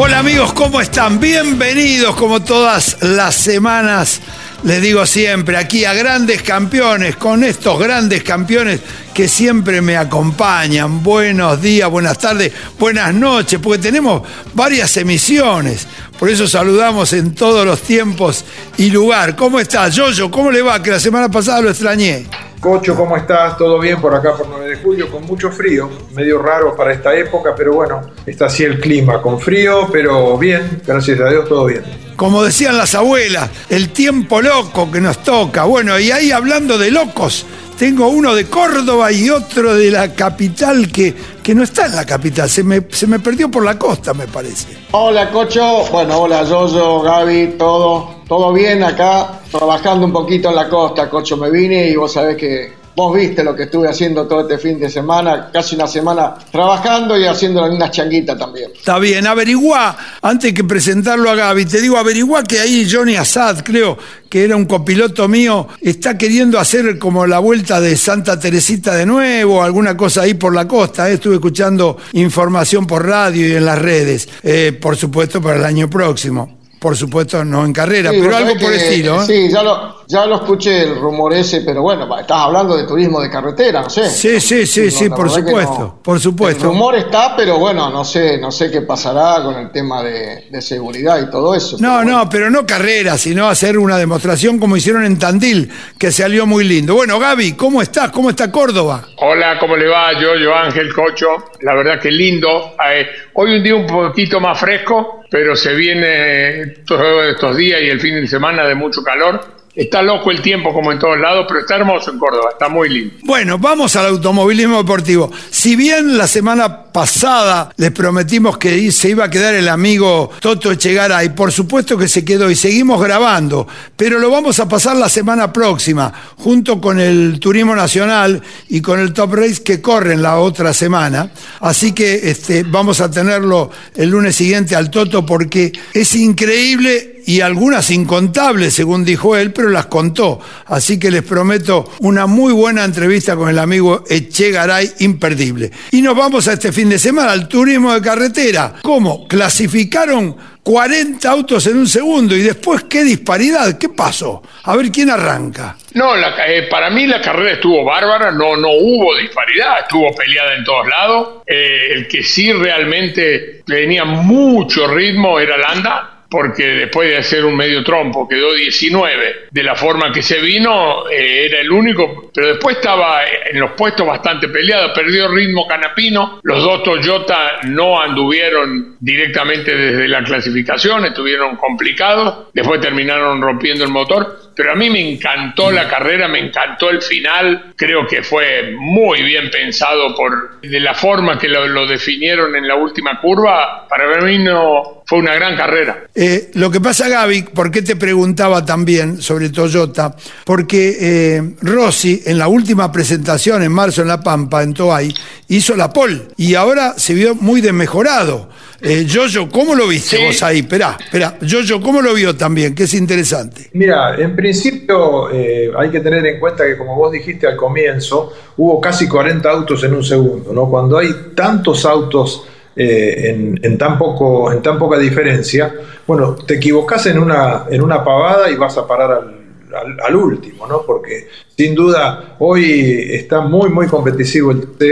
Hola amigos, ¿cómo están? Bienvenidos como todas las semanas. Les digo siempre, aquí a grandes campeones, con estos grandes campeones que siempre me acompañan. Buenos días, buenas tardes, buenas noches, porque tenemos varias emisiones. Por eso saludamos en todos los tiempos y lugar. ¿Cómo está, Yoyo? ¿Cómo le va? Que la semana pasada lo extrañé. Cocho, ¿cómo estás? ¿Todo bien por acá por 9 de julio? Con mucho frío, medio raro para esta época, pero bueno, está así el clima, con frío, pero bien, gracias a Dios, todo bien. Como decían las abuelas, el tiempo loco que nos toca. Bueno, y ahí hablando de locos, tengo uno de Córdoba y otro de la capital que, que no está en la capital, se me, se me perdió por la costa, me parece. Hola, Cocho. Bueno, hola, Yoyo, Gaby, todo. Todo bien acá, trabajando un poquito en la costa, Cocho. Me vine y vos sabés que vos viste lo que estuve haciendo todo este fin de semana, casi una semana trabajando y haciendo una changuita también. Está bien, averiguá, antes que presentarlo a Gaby, te digo, averiguá que ahí Johnny Assad, creo que era un copiloto mío, está queriendo hacer como la vuelta de Santa Teresita de nuevo, alguna cosa ahí por la costa. eh. Estuve escuchando información por radio y en las redes, eh, por supuesto para el año próximo. Por supuesto, no en carrera, Sí, pero algo por que- estilo. ¿eh? Sí, ya lo, ya lo escuché el rumor ese, pero bueno, estás hablando de turismo de carretera, no sé. Sí, sí, sí, No, sí, por supuesto, no. por supuesto. El rumor está, pero bueno, no sé, no sé qué pasará con el tema de, de seguridad y todo eso. No, pero bueno. no, pero no carrera, sino hacer una demostración como hicieron en Tandil, que salió muy lindo. Bueno, Gaby, ¿cómo estás? ¿Cómo está Córdoba? Hola, ¿cómo le va? Yo, yo Ángel Cocho. La verdad que lindo. Eh, hoy un día un poquito más fresco, pero se viene todos estos días y el fin de semana de mucho calor. Está loco el tiempo como en todos lados, pero está hermoso en Córdoba, está muy lindo. Bueno, vamos al automovilismo deportivo. Si bien la semana pasada les prometimos que se iba a quedar el amigo Toto Echegaray, por supuesto que se quedó y seguimos grabando, pero lo vamos a pasar la semana próxima, junto con el Turismo Nacional y con el Top Race que corren la otra semana. Así que este, vamos a tenerlo el lunes siguiente al Toto porque es increíble y algunas incontables, según dijo él, pero las contó. Así que les prometo una muy buena entrevista con el amigo Echegaray, imperdible. Y nos vamos a este fin de semana al turismo de carretera. ¿Cómo? Clasificaron 40 autos en un segundo y después qué disparidad, ¿qué pasó? A ver quién arranca. No, eh, para mí la carrera estuvo bárbara, no, no hubo disparidad, estuvo peleada en todos lados. Eh, el que sí realmente tenía mucho ritmo era Landa, porque después de hacer un medio trompo quedó 19 de la forma que se vino, eh, era el único, pero después estaba en los puestos bastante peleado, perdió ritmo Canapino, los dos Toyota no anduvieron directamente desde la clasificación, estuvieron complicados, después terminaron rompiendo el motor, pero a mí me encantó la carrera, me encantó el final, creo que fue muy bien pensado por de la forma que lo, definieron en la última curva, para mí no fue una gran carrera. Eh, lo que pasa, Gaby, ¿por qué te preguntaba también sobre Toyota? Porque eh, Rossi, en la última presentación en marzo en La Pampa, en Toay, hizo la pole y ahora se vio muy desmejorado. Eh, Jojo, ¿cómo lo viste vos ahí? Esperá, esperá. Jojo, ¿cómo lo vio también? Que es interesante. Mira, en principio eh, hay que tener en cuenta que, como vos dijiste al comienzo, hubo casi 40 autos en un segundo, ¿no? Cuando hay tantos autos eh, en, tan poco, en tan poca diferencia, bueno, te equivocás en una, en una pavada y vas a parar al, al, último, ¿no? Porque sin duda hoy está muy, muy competitivo el TT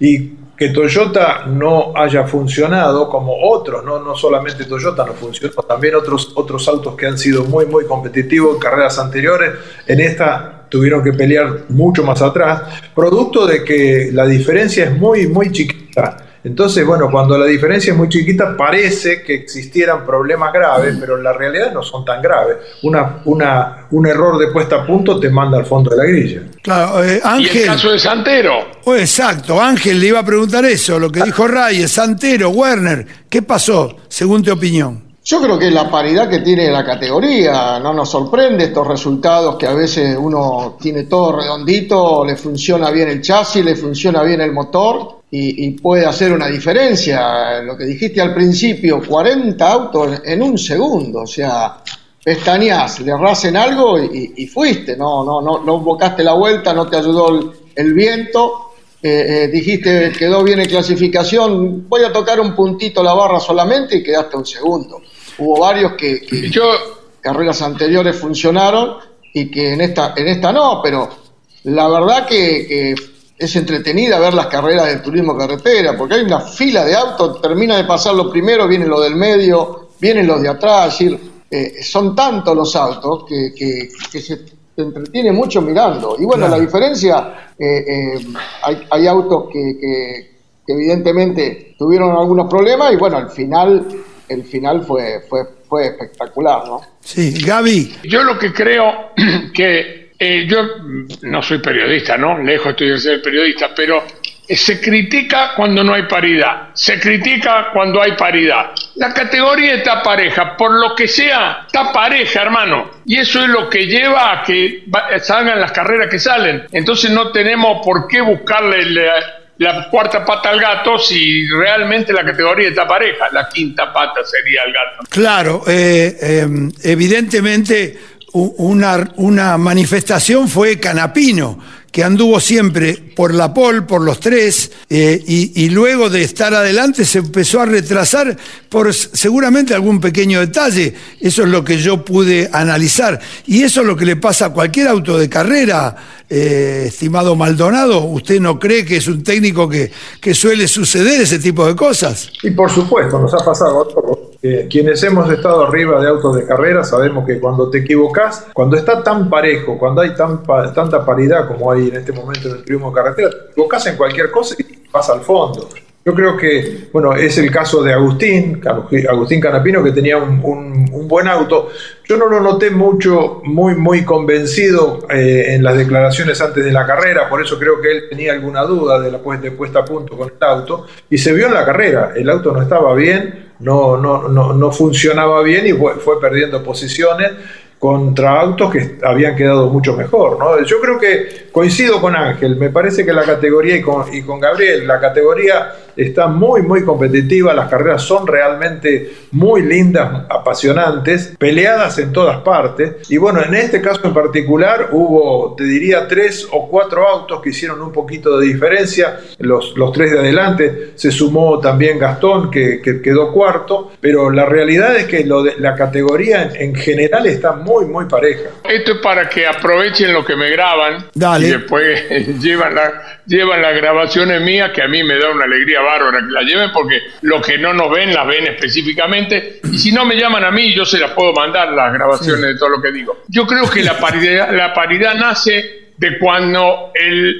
y que Toyota no haya funcionado como otros, no, no solamente Toyota no funcionó, también otros, otros autos que han sido muy, muy competitivos en carreras anteriores, en esta tuvieron que pelear mucho más atrás, producto de que la diferencia es muy, muy chiquita. Entonces, bueno, cuando la diferencia es muy chiquita, parece que existieran problemas graves, pero en la realidad no son tan graves. Una, una, un error de puesta a punto te manda al fondo de la grilla. Claro, eh, Ángel. ¿Y el caso de Santero? Oh, exacto, Ángel le iba a preguntar eso, lo que dijo Reyes, Santero, Werner. ¿Qué pasó, según tu opinión? Yo creo que la paridad que tiene la categoría no nos sorprende estos resultados que a veces uno tiene todo redondito, le funciona bien el chasis, le funciona bien el motor y, puede hacer una diferencia. Lo que dijiste al principio, 40 autos en un segundo, o sea, pestañas, le rasen algo y, fuiste, no, no, no, no bocaste la vuelta, no te ayudó el, viento, eh, eh, dijiste quedó bien en clasificación, voy a tocar un puntito la barra solamente y quedaste un segundo. Hubo varios que, Yo, carreras anteriores funcionaron y que en esta, en esta no, pero la verdad que es entretenida ver las carreras del turismo carretera, porque hay una fila de autos, termina de pasar lo primero, viene lo del medio, vienen los de atrás, es decir, eh, son tantos los autos que, que, se entretiene mucho mirando. Y bueno, la diferencia, eh, eh, hay, hay, autos que, que, evidentemente tuvieron algunos problemas y bueno, al final, el final fue, fue, fue espectacular, ¿no? Sí, Gaby. Yo lo que creo que eh, yo no soy periodista, ¿no? Lejos estoy de ser periodista, pero se critica cuando no hay paridad, se critica cuando hay paridad. La categoría está pareja, por lo que sea, está pareja, hermano. Y eso es lo que lleva a que salgan las carreras que salen. Entonces no tenemos por qué buscarle la, cuarta pata al gato si realmente la categoría está pareja. La quinta pata sería el gato. Claro, eh, eh, evidentemente una, manifestación fue Canapino, que anduvo siempre por la pol, por los tres, eh, y, luego de estar adelante se empezó a retrasar por seguramente algún pequeño detalle. Eso es lo que yo pude analizar. Y eso es lo que le pasa a cualquier auto de carrera, eh, estimado Maldonado. ¿Usted no cree que es un técnico que, que suele suceder ese tipo de cosas? Y por supuesto, nos ha pasado a todos quienes hemos estado arriba de autos de carrera sabemos que cuando te equivocas, cuando está tan parejo, cuando hay tan, tanta paridad como hay en este momento en el turismo de carretera, te equivocas en cualquier cosa y vas al fondo. Yo creo que, bueno, es el caso de Agustín, Agustín Canapino, que tenía un, buen auto. Yo no lo noté mucho, muy, muy convencido eh, en las declaraciones antes de la carrera, por eso creo que él tenía alguna duda de la puesta a punto con el auto, y se vio en la carrera, el auto no estaba bien, no, no, no, no funcionaba bien y fue, perdiendo posiciones contra autos que habían quedado mucho mejor. ¿no? Yo creo que coincido con Ángel, me parece que la categoría y con, y con Gabriel, la categoría está muy, muy competitiva, las carreras son realmente muy lindas, apasionantes, peleadas en todas partes. Y bueno, en este caso en particular hubo, te diría, tres o cuatro autos que hicieron un poquito de diferencia, los, los tres de adelante, se sumó también Gastón, que, quedó cuarto, pero la realidad es que lo de, la categoría en, general está muy, muy pareja. Esto es para que aprovechen lo que me graban y después llevan, la, llevan las grabaciones mías, que a mí me da una alegría bárbara que la lleven, porque lo que no nos ven las ven específicamente, y si no me llaman a mí, yo se las puedo mandar las grabaciones de todo lo que digo. Yo creo que la paridad, la paridad nace de cuando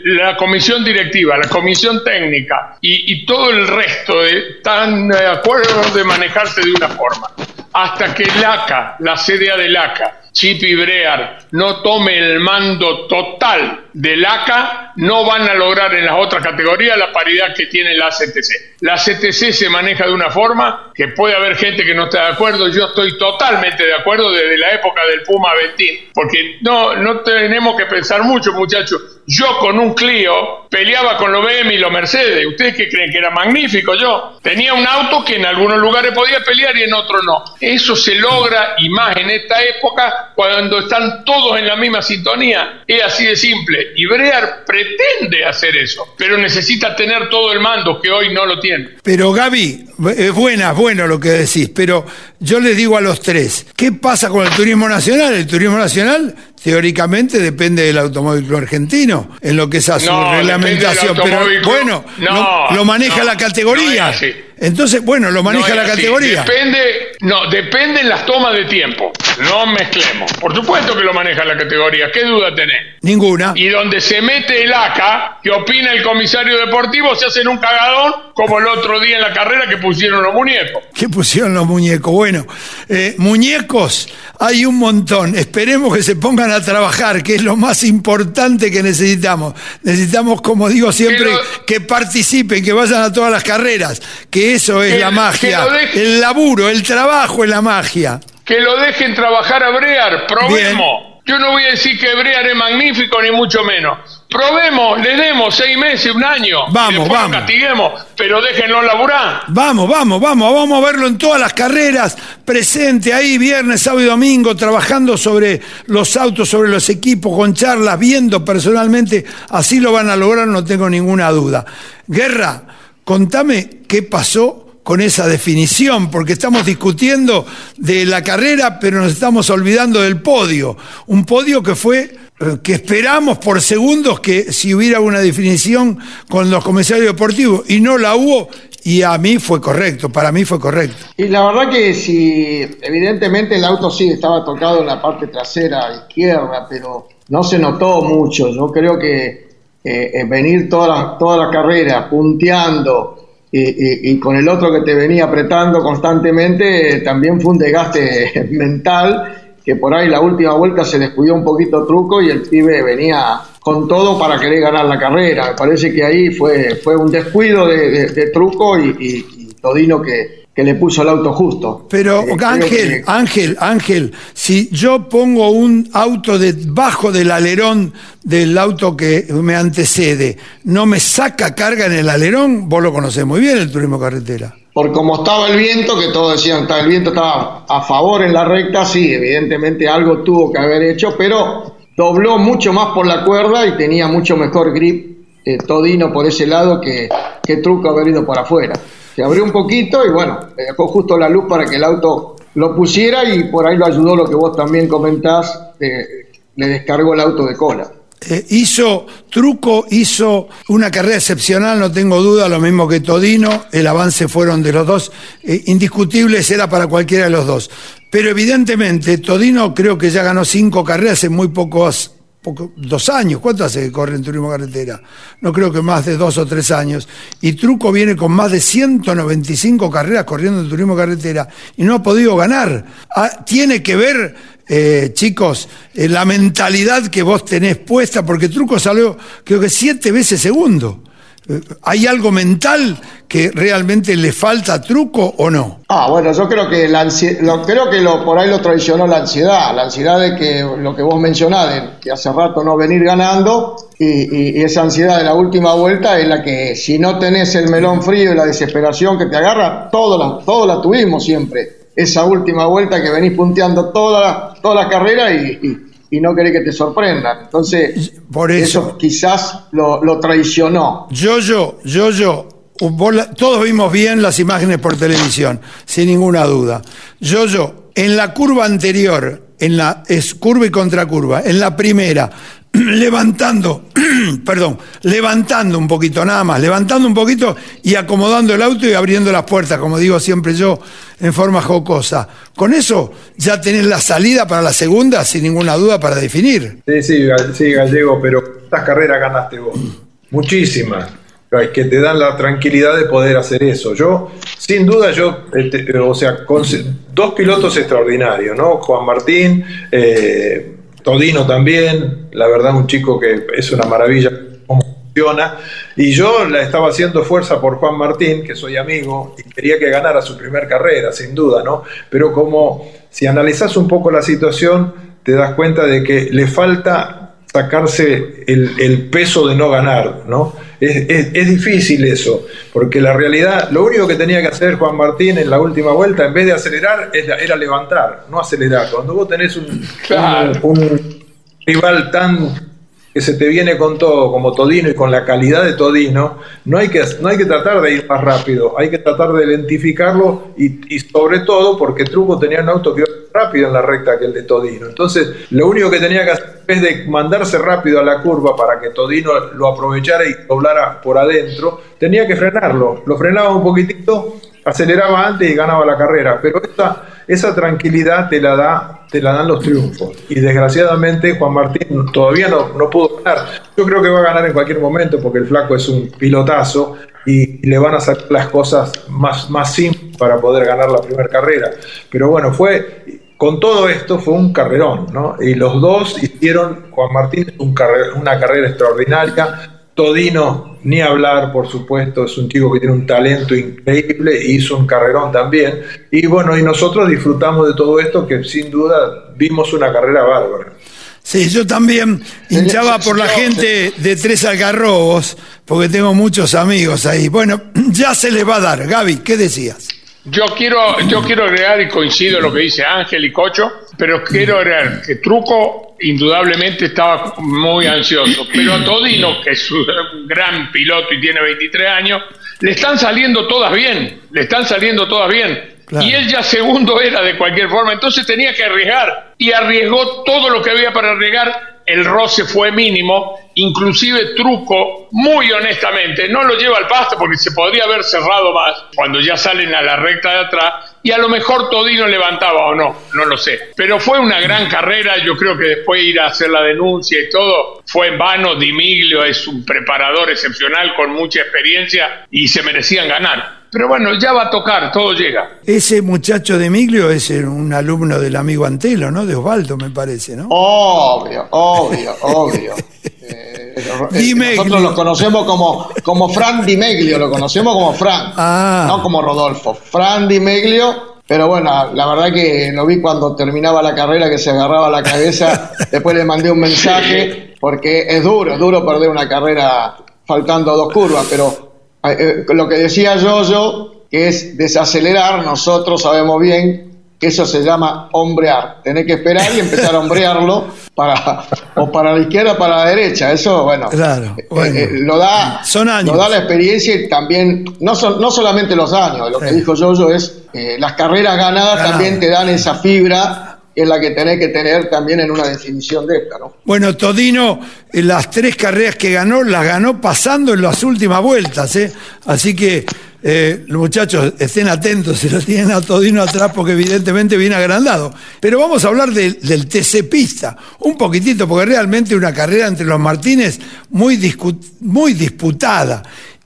la comisión directiva, la comisión técnica y, todo el resto están de acuerdo de manejarse de una forma. Hasta que el ACA, la CDA del ACA, Chip y Brear no tome el mando total del ACA, no van a lograr en las otras categorías la paridad que tiene la CTC. La CTC se maneja de una forma que puede haber gente que no esté de acuerdo, yo estoy totalmente de acuerdo desde la época del Puma Ventín, porque no, no tenemos que pensar mucho muchachos, yo con un Clio peleaba con los BM y los Mercedes. ¿Ustedes qué creen que era magnífico yo? Tenía un auto que en algunos lugares podía pelear y en otros no. Eso se logra y más en esta época cuando están todos en la misma sintonía. Es así de simple. Y Brear pretende hacer eso, pero necesita tener todo el mando que hoy no lo tiene. Pero Gaby, es buena, bueno lo que decís, pero yo les digo a los tres, ¿qué pasa con el turismo nacional? El turismo nacional teóricamente depende del automóvil argentino en lo que es a su reglamentación, pero bueno, lo, maneja la categoría. Entonces, bueno, lo maneja la categoría. Depende, no, depende en las tomas de tiempo. No mezclemos. Por supuesto que lo maneja la categoría. ¿Qué duda tenés? Ninguna. Y donde se mete el ACA, que opina el comisario deportivo, se hacen un cagadón como el otro día en la carrera que pusieron los muñecos. ¿Qué pusieron los muñecos? Bueno, eh, muñecos hay un montón. Esperemos que se pongan a trabajar, que es lo más importante que necesitamos. Necesitamos, como digo siempre, que, participen, que vayan a todas las carreras, que eso es la magia. el laburo, el trabajo es la magia. Que lo dejen trabajar a Brear, probemos. Yo no voy a decir que Brear es magnífico, ni mucho menos. Probemos, le demos seis meses, un año. Vamos, vamos. castiguemos, pero déjenlo laburar. Vamos, vamos, vamos. Vamos a verlo en todas las carreras, presente ahí, viernes, sábado y domingo, trabajando sobre los autos, sobre los equipos, con charlas, viendo personalmente. Así lo van a lograr, no tengo ninguna duda. Guerra, contame qué pasó con esa definición, porque estamos discutiendo de la carrera, pero nos estamos olvidando del podio. Un podio que fue, eh, que esperamos por segundos que si hubiera una definición con los comisarios deportivos, y no la hubo, y a mí fue correcto, para mí fue correcto. Y la verdad que si, evidentemente el auto sí estaba tocado en la parte trasera izquierda, pero no se notó mucho. Yo creo que eh, venir toda la, toda la carrera punteando, y, con el otro que te venía apretando constantemente, también fue un desgaste mental, que por ahí la última vuelta se descuidó un poquito truco y el pibe venía con todo para querer ganar la carrera. Me parece que ahí fue, fue un descuido de, truco y, y Todino que, que le puso el auto justo. Pero eh, Ángel, Ángel, Ángel, si yo pongo un auto debajo del alerón del auto que me antecede, ¿no me saca carga en el alerón? Vos lo conocés muy bien, el turismo carretera. Por como estaba el viento, que todos decían, el viento estaba a favor en la recta, sí, evidentemente algo tuvo que haber hecho, pero dobló mucho más por la cuerda y tenía mucho mejor grip eh, Todino por ese lado que, que Truco haber ido por afuera se abrió un poquito y bueno, dejó justo la luz para que el auto lo pusiera y por ahí lo ayudó lo que vos también comentás, le descargó el auto de cola. Eh, hizo truco, hizo una carrera excepcional, no tengo duda, lo mismo que Todino, el avance fueron de los dos, eh, indiscutibles era para cualquiera de los dos. Pero evidentemente Todino creo que ya ganó cinco carreras en muy pocos dos años. ¿Cuánto hace que corre en turismo carretera? No creo que más de dos o tres años. Y Truco viene con más de 195 carreras corriendo en turismo carretera y no ha podido ganar. Ah, tiene que ver, eh, chicos, eh, la mentalidad que vos tenés puesta, porque Truco salió creo que siete veces segundo. ¿Hay algo mental que realmente le falta truco o no? Ah, bueno, yo creo que la lo, creo que lo, por ahí lo traicionó la ansiedad, la ansiedad de que lo que vos mencionás, que hace rato no venir ganando, y, y, esa ansiedad de la última vuelta es la que si no tenés el melón frío y la desesperación que te agarra, todo la, todo la tuvimos siempre. Esa última vuelta que venís punteando toda toda la carrera y no querés que te sorprendan. Entonces, Por eso, quizás lo, lo, traicionó. Yo, yo, yo, yo, todos vimos bien las imágenes por televisión, sin ninguna duda. Yo, yo, en la curva anterior, en la es curva y contracurva, en la primera, levantando, perdón, levantando un poquito nada más, levantando un poquito y acomodando el auto y abriendo las puertas, como digo siempre yo, en forma jocosa. Con eso ya tenés la salida para la segunda, sin ninguna duda, para definir. Sí, sí, sí Gallego, pero estas carreras ganaste vos, muchísimas, que te dan la tranquilidad de poder hacer eso. Yo, sin duda, yo, este, o sea, dos pilotos extraordinarios, ¿no? Juan Martín, eh, Todino también, la verdad un chico que es una maravilla cómo funciona. Y yo la estaba haciendo fuerza por Juan Martín, que soy amigo, y quería que ganara su primer carrera, sin duda, ¿no? Pero como si analizás un poco la situación, te das cuenta de que le falta sacarse el, peso de no ganar, ¿no? Es, es, difícil eso, porque la realidad, lo único que tenía que hacer Juan Martín en la última vuelta, en vez de acelerar, era levantar, no acelerar. Cuando vos tenés un, un rival tan que se te viene con todo, como Todino y con la calidad de Todino, no hay que, no hay que tratar de ir más rápido, hay que tratar de lentificarlo y, sobre todo porque Truco tenía un auto que iba rápido en la recta que el de Todino. Entonces, lo único que tenía que hacer es de mandarse rápido a la curva para que Todino lo aprovechara y doblara por adentro, tenía que frenarlo. Lo frenaba un poquitito, aceleraba antes y ganaba la carrera. Pero esta, esa tranquilidad te la da te la dan los triunfos. Y desgraciadamente Juan Martín todavía no, no pudo ganar. Yo creo que va a ganar en cualquier momento porque el flaco es un pilotazo y le van a sacar las cosas más, más simples para poder ganar la primera carrera. Pero bueno, fue con todo esto fue un carrerón, ¿no? Y los dos hicieron, Juan Martín, un una carrera extraordinaria, Todino, ni hablar, por supuesto, es un chico que tiene un talento increíble, hizo un carrerón también. Y bueno, y nosotros disfrutamos de todo esto, que sin duda vimos una carrera bárbara. Sí, yo también hinchaba por la gente de Tres Algarrobos, porque tengo muchos amigos ahí. Bueno, ya se les va a dar. Gaby, ¿qué decías? Yo quiero, yo quiero agregar, y coincido en lo que dice Ángel y Cocho, pero quiero agregar que Truco indudablemente estaba muy ansioso, pero a Todino, que es un gran piloto y tiene 23 años, le están saliendo todas bien, le están saliendo todas bien. Y él ya segundo era de cualquier forma, entonces tenía que arriesgar y arriesgó todo lo que había para arriesgar el roce fue mínimo, inclusive Truco, muy honestamente, no lo lleva al pasto porque se podría haber cerrado más cuando ya salen a la recta de atrás y a lo mejor Todino levantaba o no, no lo sé. Pero fue una gran carrera, yo creo que después ir a hacer la denuncia y todo fue en vano, Dimiglio es un preparador excepcional con mucha experiencia y se merecían ganar. Pero bueno, ya va a tocar, todo llega. Ese muchacho de Miglio es un alumno del amigo Antelo, ¿no? De Osvaldo, me parece, ¿no? Obvio, obvio, obvio. Eh, eh, nosotros lo conocemos como, como Fran Di Meglio, lo conocemos como Fran, ah. no como Rodolfo. Fran Di Meglio, pero bueno, la verdad que lo vi cuando terminaba la carrera que se agarraba la cabeza, después le mandé un mensaje, porque es duro, es duro perder una carrera faltando dos curvas, pero eh, lo que decía yo, yo, que es desacelerar, nosotros sabemos bien que eso se llama hombrear. Tenés que esperar y empezar a hombrearlo para, o para la izquierda o para la derecha. Eso, bueno, claro, eh, eh, lo, da, son años. lo da la experiencia y también, no, no solamente los años, lo que dijo yo, yo es, las carreras ganadas también te dan esa fibra es la que tenés que tener también en una definición de esta, ¿no? Bueno, Todino, las tres carreras que ganó, las ganó pasando en las últimas vueltas, ¿eh? Así que eh, muchachos estén atentos si lo tienen a Todino atrás porque evidentemente viene agrandado. Pero vamos a hablar del TC Pista, un poquitito, porque realmente una carrera entre los Martínez muy, muy disputada.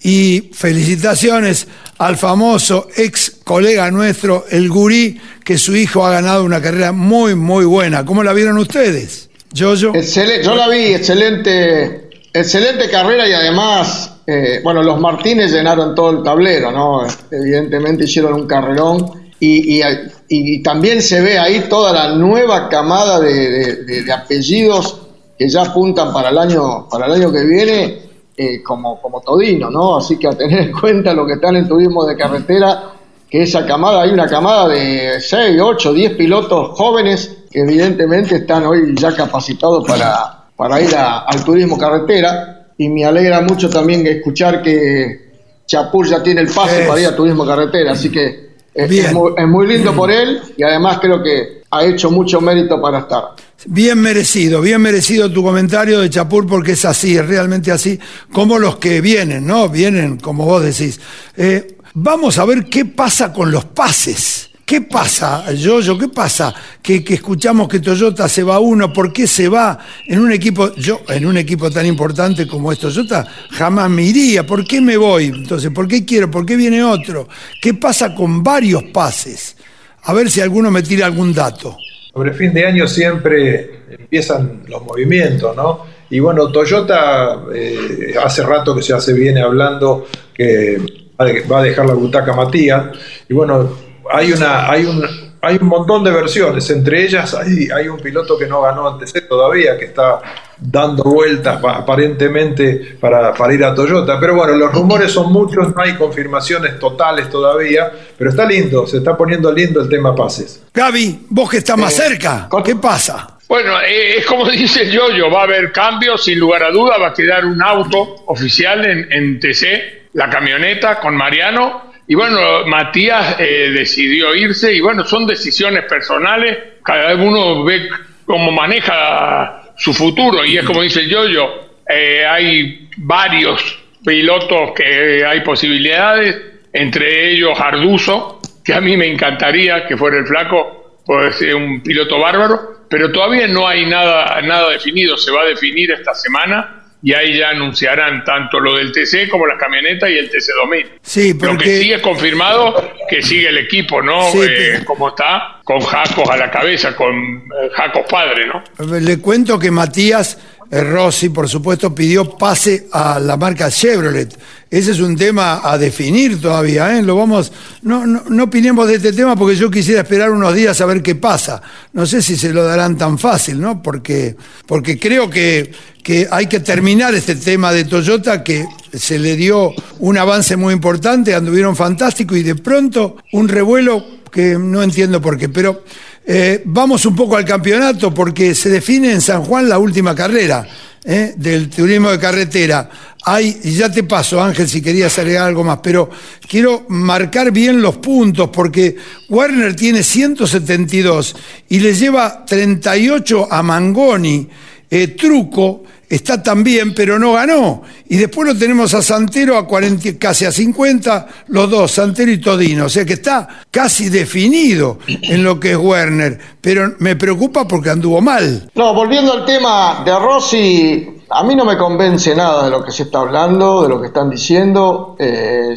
Y felicitaciones al famoso ex colega nuestro, el Gurí, que su hijo ha ganado una carrera muy, muy buena. ¿Cómo la vieron ustedes? Yo, yo. Excelente, yo la vi, excelente, excelente carrera y además Eh, bueno, los Martínez llenaron todo el tablero, ¿no? Evidentemente hicieron un carrerón y, también se ve ahí toda la nueva camada de, de, apellidos que ya apuntan para el año, para el año que viene eh, como, como Todino, ¿no? Así que a tener en cuenta lo que está en el turismo de carretera, que esa camada, hay una camada de 6, 8, 10 pilotos jóvenes que evidentemente están hoy ya capacitados para, para ir al turismo carretera y me alegra mucho también escuchar que Chapur ya tiene el pase para ir a turismo carretera, así que es, muy, lindo por él y además creo que ha hecho mucho mérito para estar. Bien merecido, bien merecido tu comentario de Chapur porque es así, es realmente así, como los que vienen, ¿no? Vienen, como vos decís. Eh, vamos a ver qué pasa con los pases. ¿Qué pasa, Yoyo? ¿Qué pasa? Que, escuchamos que Toyota se va uno, ¿por qué se va en un equipo, yo, en un equipo tan importante como es Toyota, jamás me iría, ¿por qué me voy? Entonces, ¿por qué quiero? ¿Por qué viene otro? ¿Qué pasa con varios pases? A ver si alguno me tira algún dato. Sobre fin de año siempre empiezan los movimientos, ¿no? Y bueno, Toyota eh, hace rato que se hace viene hablando que va a dejar la butaca Matías. Y bueno, hay una, hay un, hay un montón de versiones, entre ellas hay, hay un piloto que no ganó antes todavía, que está dando vueltas aparentemente para, para, ir a Toyota. Pero bueno, los rumores son muchos, no hay confirmaciones totales todavía, pero está lindo, se está poniendo lindo el tema pases. Gaby, vos que estás más eh, cerca, ¿qué pasa? Bueno, eh, es como dice el Yoyo, va a haber cambios, sin lugar a duda, va a quedar un auto oficial en, en TC, la camioneta con Mariano, y bueno, Matías eh, decidió irse y bueno, son decisiones personales, cada uno ve cómo maneja su futuro y es como dice el Yoyo, eh, hay varios pilotos que hay posibilidades, entre ellos Arduzo, que a mí me encantaría que fuera el flaco, puede ser un piloto bárbaro, pero todavía no hay nada, nada definido, se va a definir esta semana y ahí ya anunciarán tanto lo del TC como las camionetas y el TC2000. Sí, porque... Lo que sí es confirmado que sigue el equipo, ¿no? Eh, como está, con Jacos a la cabeza, con eh, Jacos padre, ¿no? Le cuento que Matías eh, Rossi, por supuesto, pidió pase a la marca Chevrolet. Ese es un tema a definir todavía, ¿eh? Lo vamos, no, no, no opinemos de este tema porque yo quisiera esperar unos días a ver qué pasa. No sé si se lo darán tan fácil, ¿no? Porque, porque creo que, que hay que terminar este tema de Toyota que se le dio un avance muy importante, anduvieron fantástico y de pronto un revuelo que no entiendo por qué, pero eh, vamos un poco al campeonato porque se define en San Juan la última carrera eh, del turismo de carretera. Hay, ya te paso, Ángel, si querías agregar algo más, pero quiero marcar bien los puntos porque Warner tiene 172 y le lleva 38 a Mangoni. Eh, truco está también, pero no ganó. Y después lo tenemos a Santero a 40, casi a 50, los dos, Santero y Todino. O sea que está casi definido en lo que es Werner. Pero me preocupa porque anduvo mal. No, volviendo al tema de Rossi, a mí no me convence nada de lo que se está hablando, de lo que están diciendo. Eh,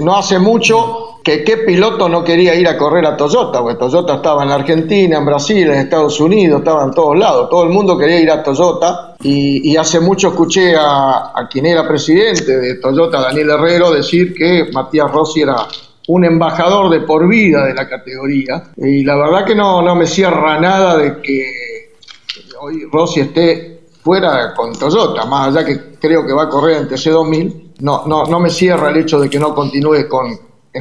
no hace mucho que qué piloto no quería ir a correr a Toyota, porque Toyota estaba en Argentina, en Brasil, en Estados Unidos, estaba en todos lados, todo el mundo quería ir a Toyota. Y, hace mucho escuché a, quien era presidente de Toyota, Daniel Herrero, decir que Matías Rossi era un embajador de por vida de la categoría. Y la verdad que no, no me cierra nada de que hoy Rossi esté fuera con Toyota, más allá que creo que va a correr en TC2000, no, no, no me cierra el hecho de que no continúe con,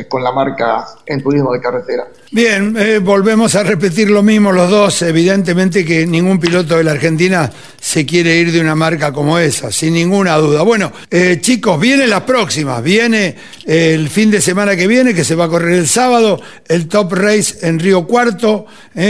con la marca en turismo de carretera. Bien, eh, volvemos a repetir lo mismo los dos. Evidentemente que ningún piloto de la Argentina se quiere ir de una marca como esa, sin ninguna duda. Bueno, eh, chicos, viene la próxima. Viene eh, el fin de semana que viene, que se va a correr el sábado, el Top Race en Río Cuarto.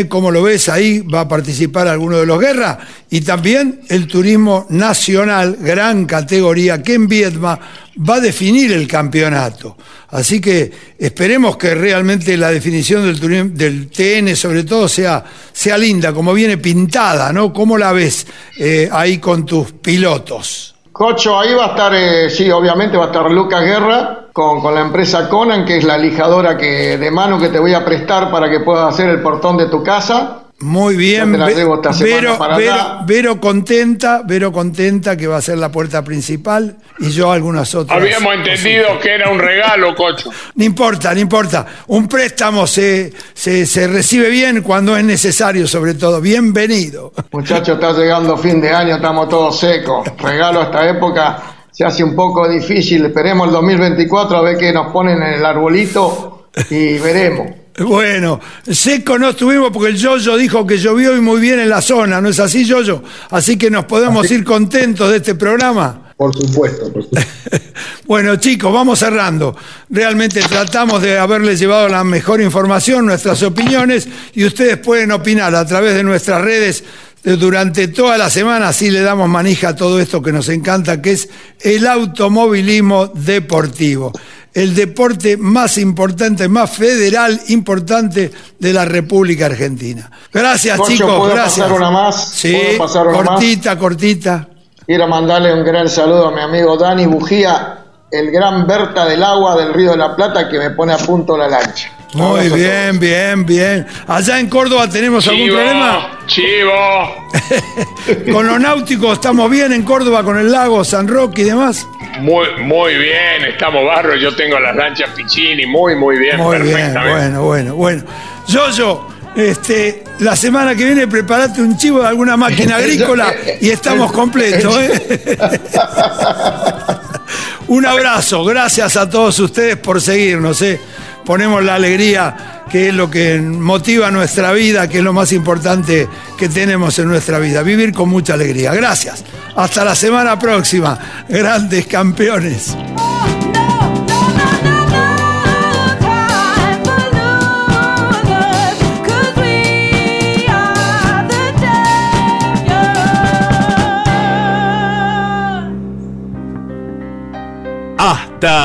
como lo ves ahí, va a participar alguno de los guerras. Y también el turismo nacional, gran categoría, que en Viedma va a definir el campeonato. Así que esperemos que realmente la definición del, TN sobre todo sea, sea linda, como viene pintada, ¿no? ¿Cómo la ves eh, ahí con tus pilotos? Cocho, ahí va a estar, eh, sí, obviamente va a estar Lucas Guerra con, con, la empresa Conan, que es la lijadora que, de mano que te voy a prestar para que puedas hacer el portón de tu casa. Muy bien, Ya te la Ve- debo esta semana Vero, para Vero-. Vero contenta, Vero contenta que va a ser la puerta principal y yo algunas otras. Habíamos entendido que era un regalo, Cocho. No importa, no importa. Un préstamo se, se, se recibe bien cuando es necesario, sobre todo. Bienvenido. Muchachos, está llegando fin de año, estamos todos secos. Regalo a esta época se hace un poco difícil. Esperemos el 2024 a ver qué nos ponen en el arbolito y veremos. Bueno, seco no estuvimos porque el Yoyo dijo que llovió y muy bien en la zona, ¿no es así, Yoyo? Así que nos podemos ir contentos de este programa. Por supuesto, por supuesto. Bueno, chicos, vamos cerrando. Realmente tratamos de haberles llevado la mejor información, nuestras opiniones, y ustedes pueden opinar a través de nuestras redes durante toda la semana, así le damos manija a todo esto que nos encanta, que es el automovilismo deportivo. El deporte más importante, más federal importante de la República Argentina. Gracias, Cocho, chicos. ¿puedo gracias. pasar una más? Sí, ¿Puedo pasar una más? cortita, cortita. Quiero mandarle un gran saludo a mi amigo Dani Bujía, el gran Berta del agua del Río de la Plata que me pone a punto la lancha. Muy bien, bien, bien. Allá en Córdoba tenemos algún problema. chivo. Con lo náutico estamos bien en Córdoba, con el lago, San Roque y demás. Muy, muy bien, estamos barro. Yo tengo las lanchas Piccini, muy, muy bien. Muy bien, bueno, bueno, bueno. Yoyo, este, la semana que viene preparate un chivo de alguna máquina agrícola y estamos completos, ¿eh? Un abrazo, gracias a todos ustedes por seguirnos, ¿eh? Ponemos la alegría, que es lo que motiva nuestra vida, que es lo más importante que tenemos en nuestra vida, vivir con mucha alegría. Gracias. Hasta la semana próxima, grandes campeones.